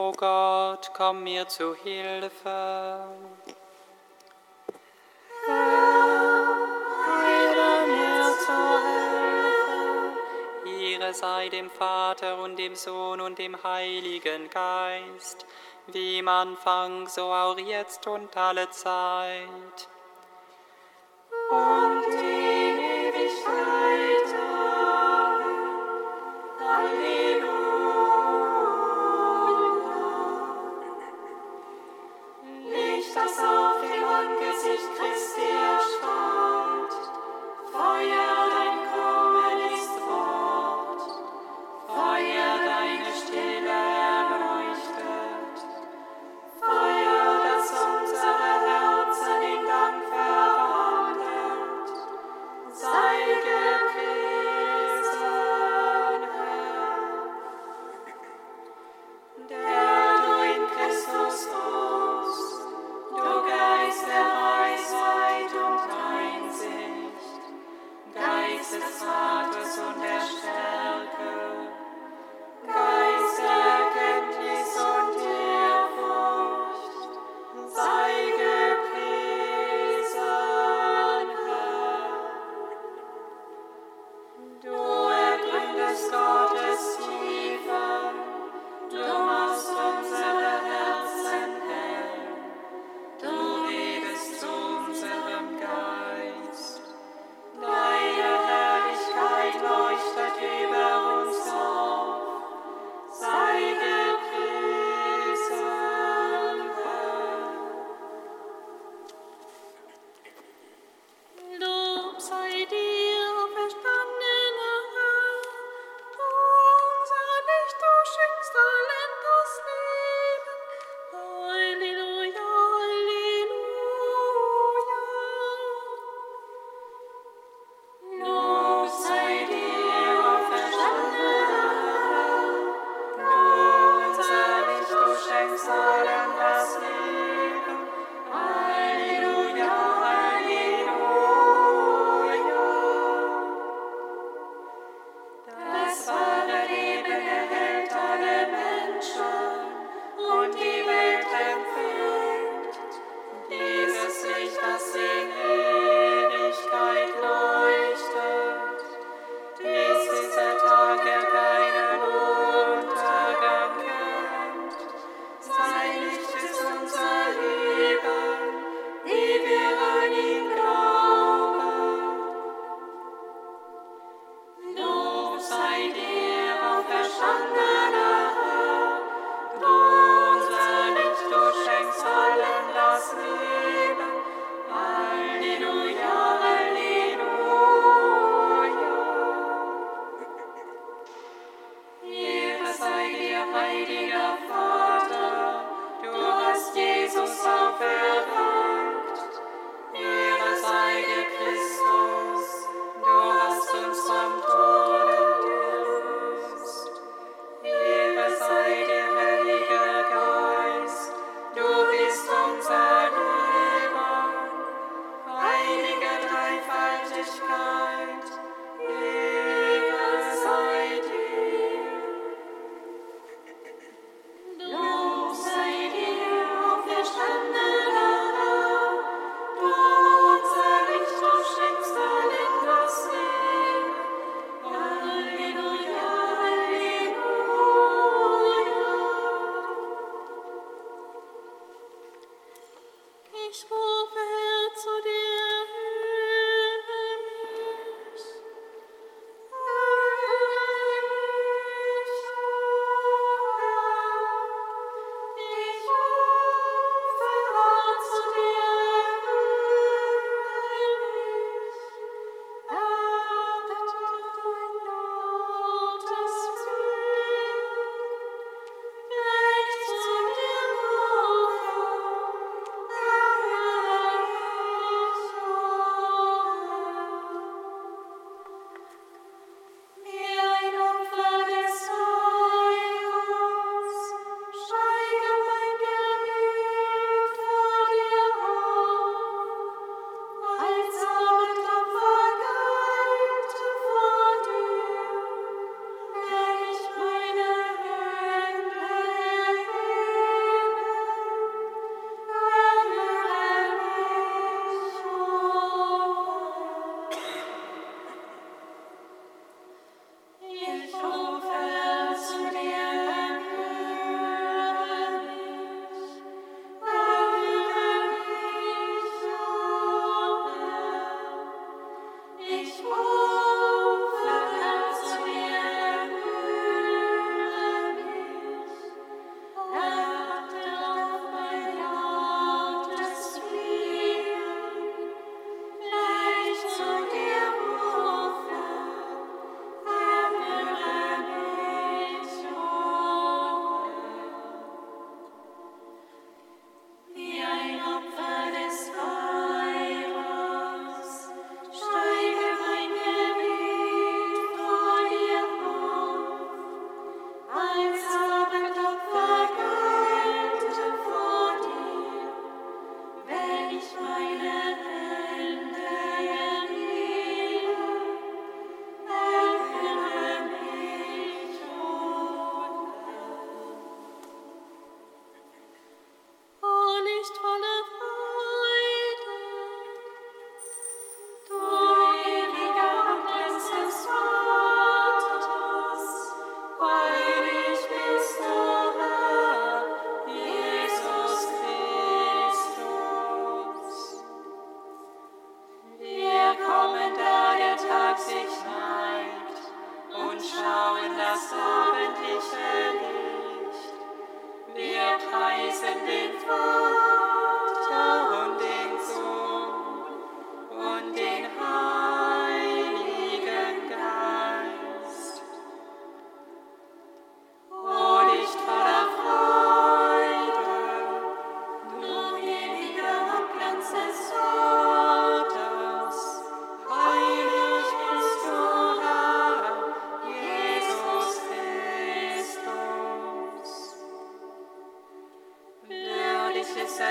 O Gott, komm mir zu Hilfe. Herr, mir zu Hilfe. Ihre sei dem Vater und dem Sohn und dem Heiligen Geist, wie im Anfang, so auch jetzt und alle Zeit. Und die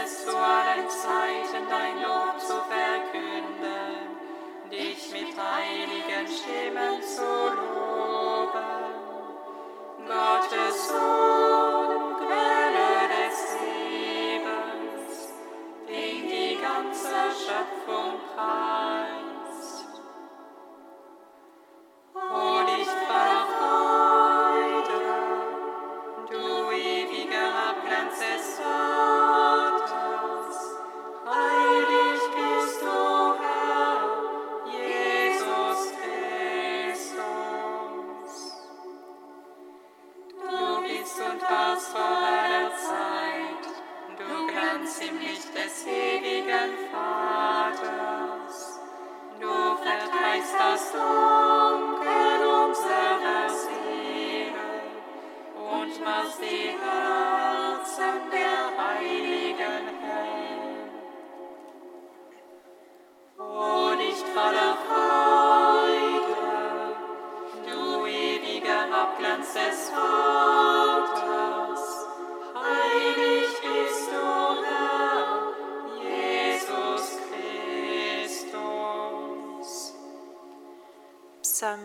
es zu allen Zeiten dein Lob zu verkünden, dich mit heiligen Stimmen zu loben. Gottes Sohn, Quelle des Lebens, den die ganze Schöpfung preist.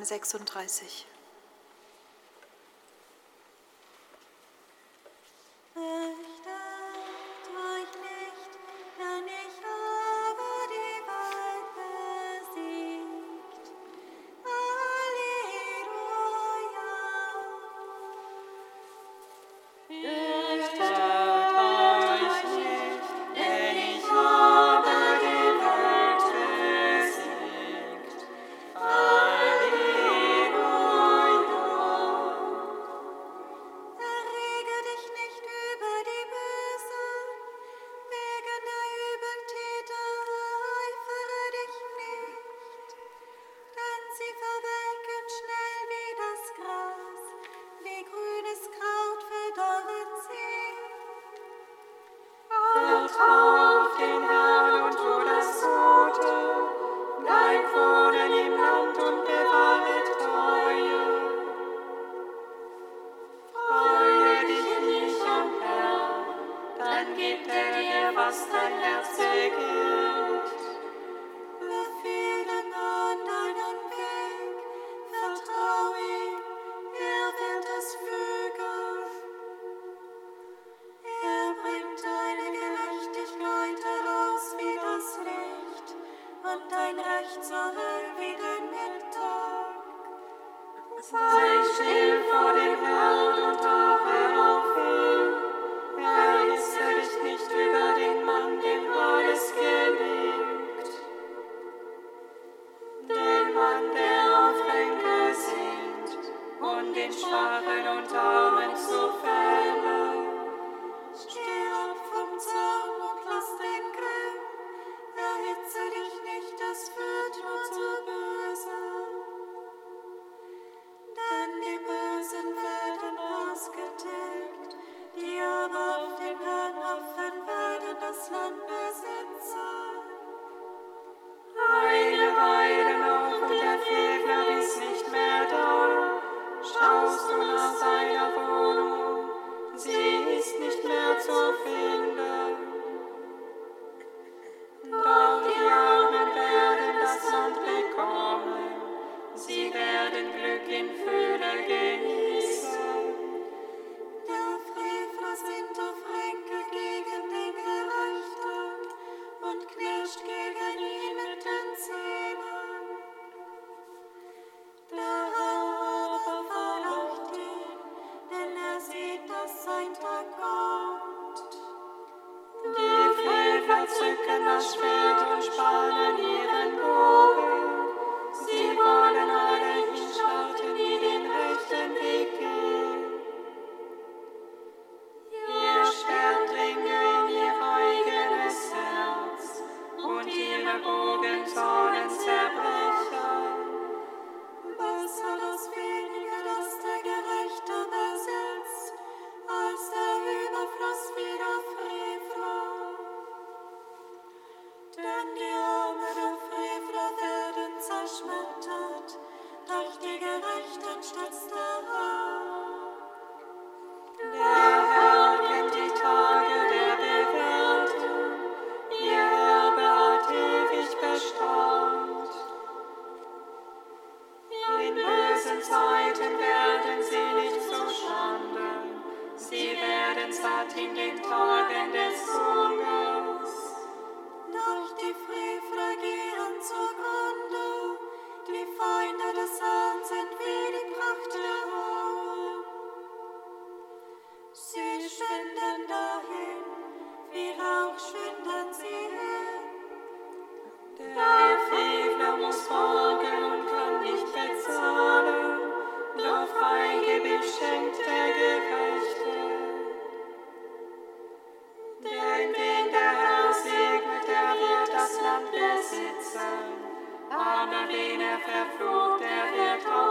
36. Zeiten werden sie nicht zu Schanden, sie werden satt in den Tagen des Sohnes. Land besitzen, aber wen er verflucht, der wird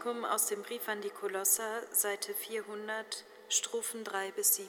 Kantikum aus dem Brief an die Kolosser, Seite 400, Strophen 3 bis 7.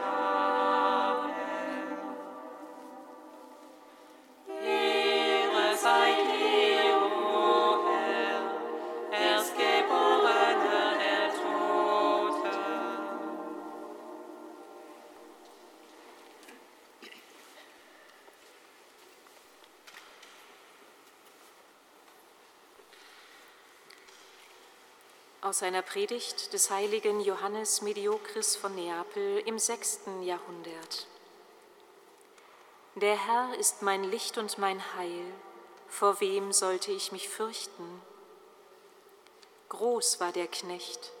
Aus einer Predigt des heiligen Johannes Mediokris von Neapel im sechsten Jahrhundert. Der Herr ist mein Licht und mein Heil, vor wem sollte ich mich fürchten? Groß war der Knecht,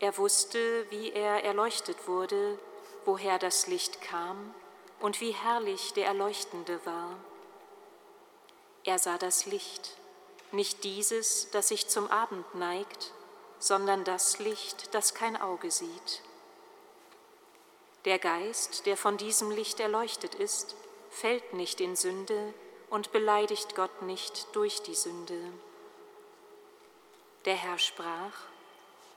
er wusste, wie er erleuchtet wurde, woher das Licht kam und wie herrlich der Erleuchtende war. Er sah das Licht, nicht dieses, das sich zum Abend neigt, sondern das Licht, das kein Auge sieht. Der Geist, der von diesem Licht erleuchtet ist, fällt nicht in Sünde und beleidigt Gott nicht durch die Sünde. Der Herr sprach,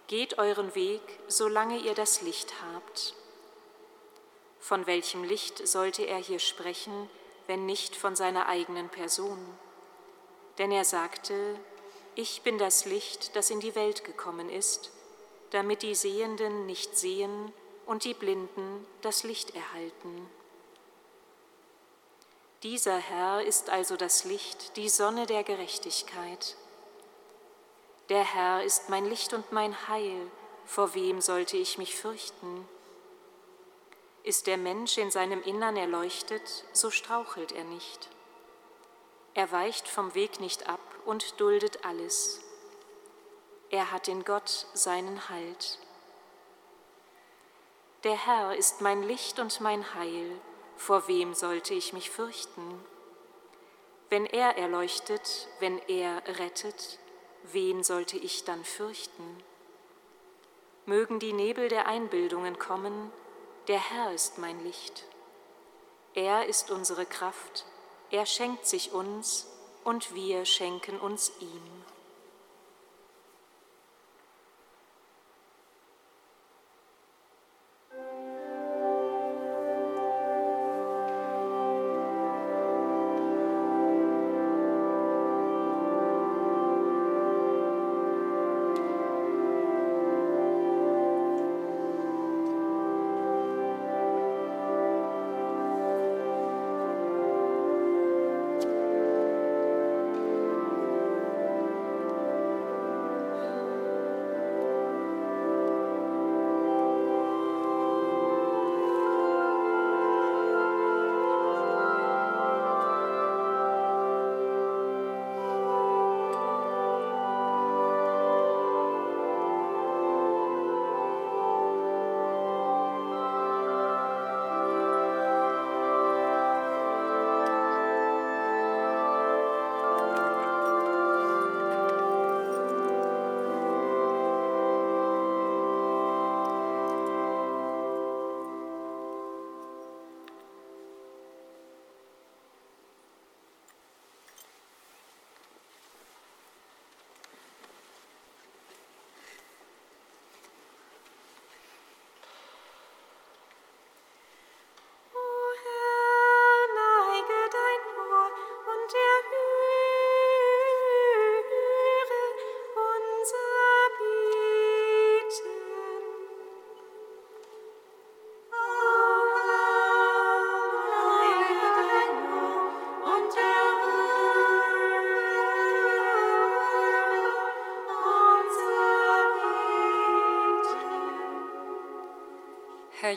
Geht euren Weg, solange ihr das Licht habt. Von welchem Licht sollte er hier sprechen, wenn nicht von seiner eigenen Person? Denn er sagte, ich bin das Licht, das in die Welt gekommen ist, damit die Sehenden nicht sehen und die Blinden das Licht erhalten. Dieser Herr ist also das Licht, die Sonne der Gerechtigkeit. Der Herr ist mein Licht und mein Heil, vor wem sollte ich mich fürchten? Ist der Mensch in seinem Innern erleuchtet, so strauchelt er nicht. Er weicht vom Weg nicht ab und duldet alles. Er hat in Gott seinen Halt. Der Herr ist mein Licht und mein Heil, vor wem sollte ich mich fürchten? Wenn er erleuchtet, wenn er rettet, wen sollte ich dann fürchten? Mögen die Nebel der Einbildungen kommen, der Herr ist mein Licht. Er ist unsere Kraft, er schenkt sich uns und wir schenken uns ihm.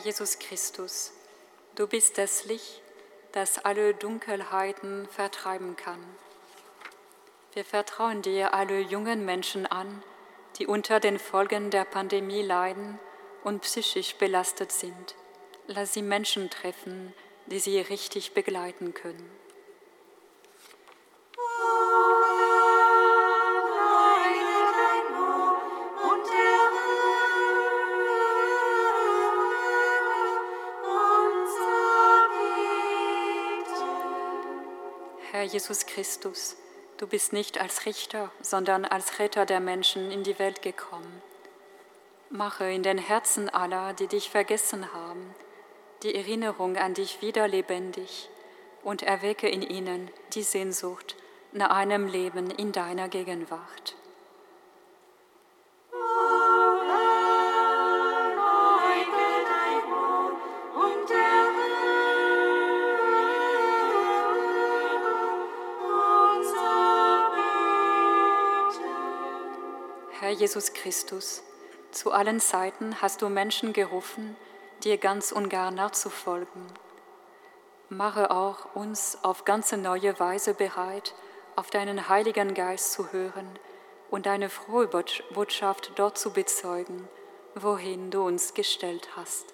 Jesus Christus, du bist das Licht, das alle Dunkelheiten vertreiben kann. Wir vertrauen dir alle jungen Menschen an, die unter den Folgen der Pandemie leiden und psychisch belastet sind. Lass sie Menschen treffen, die sie richtig begleiten können. Herr Jesus Christus, du bist nicht als Richter, sondern als Retter der Menschen in die Welt gekommen. Mache in den Herzen aller, die dich vergessen haben, die Erinnerung an dich wieder lebendig und erwecke in ihnen die Sehnsucht nach einem Leben in deiner Gegenwart. Herr Jesus Christus, zu allen Zeiten hast du Menschen gerufen, dir ganz und gar nachzufolgen. Mache auch uns auf ganz neue Weise bereit, auf deinen Heiligen Geist zu hören und deine frohe Botschaft dort zu bezeugen, wohin du uns gestellt hast.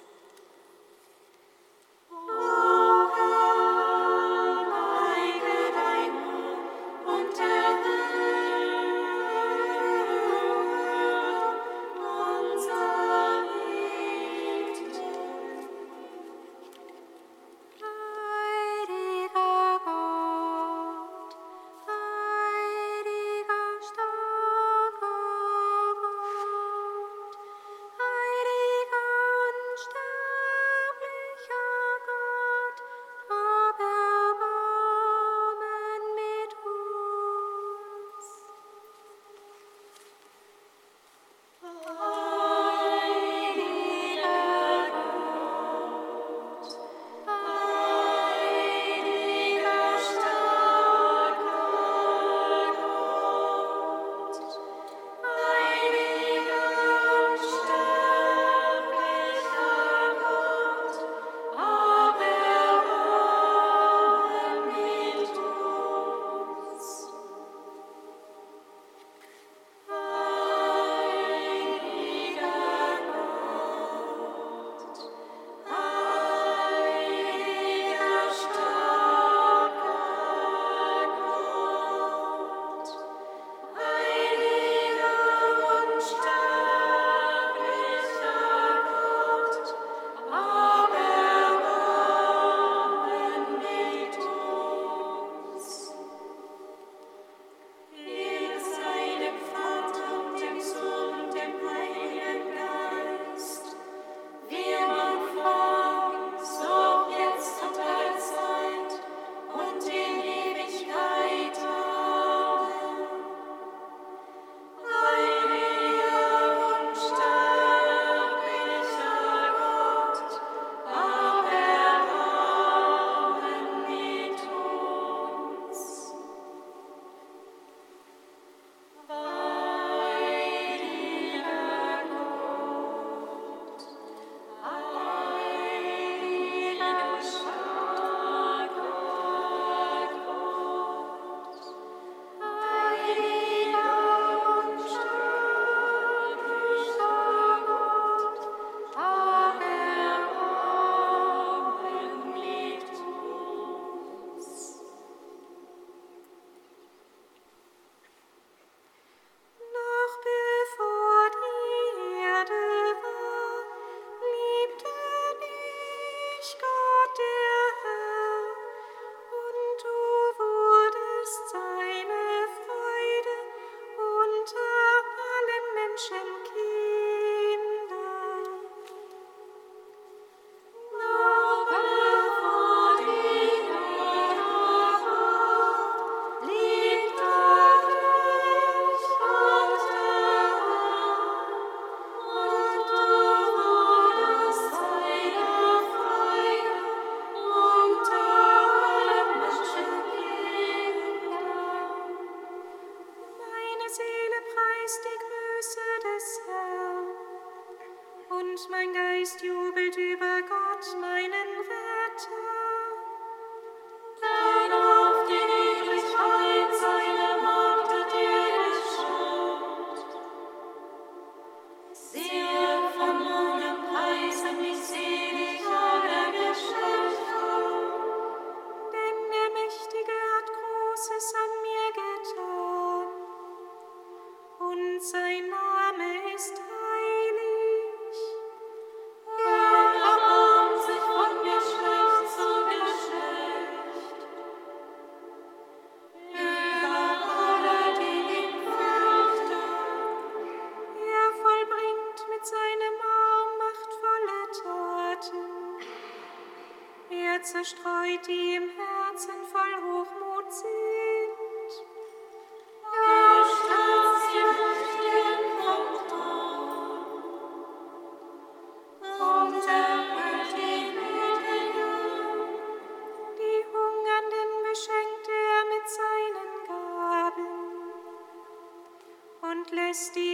mein Geist jubelt über Gott, meinen Retter. majesty.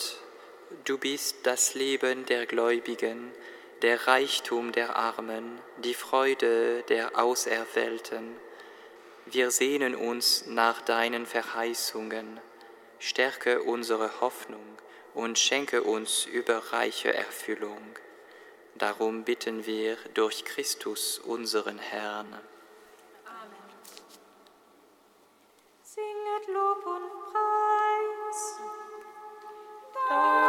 Gott, du bist das Leben der Gläubigen, der Reichtum der Armen, die Freude der Auserwählten. Wir sehnen uns nach deinen Verheißungen. Stärke unsere Hoffnung und schenke uns überreiche Erfüllung. Darum bitten wir durch Christus unseren Herrn. Oh.